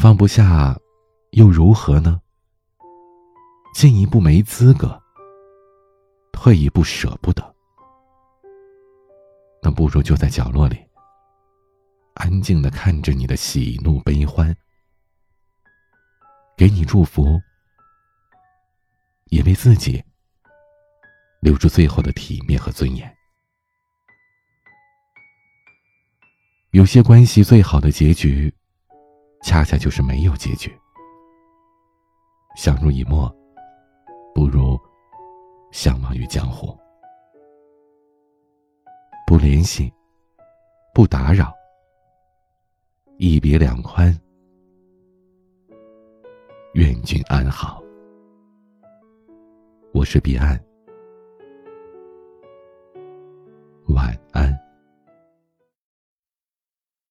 放不下，又如何呢？进一步没资格，退一步舍不得。那不如就在角落里，安静的看着你的喜怒悲欢，给你祝福，也为自己留住最后的体面和尊严。有些关系最好的结局，恰恰就是没有结局。相濡以沫，不如相忘于江湖。不联系，不打扰，一别两宽，愿君安好。我是彼岸，晚安。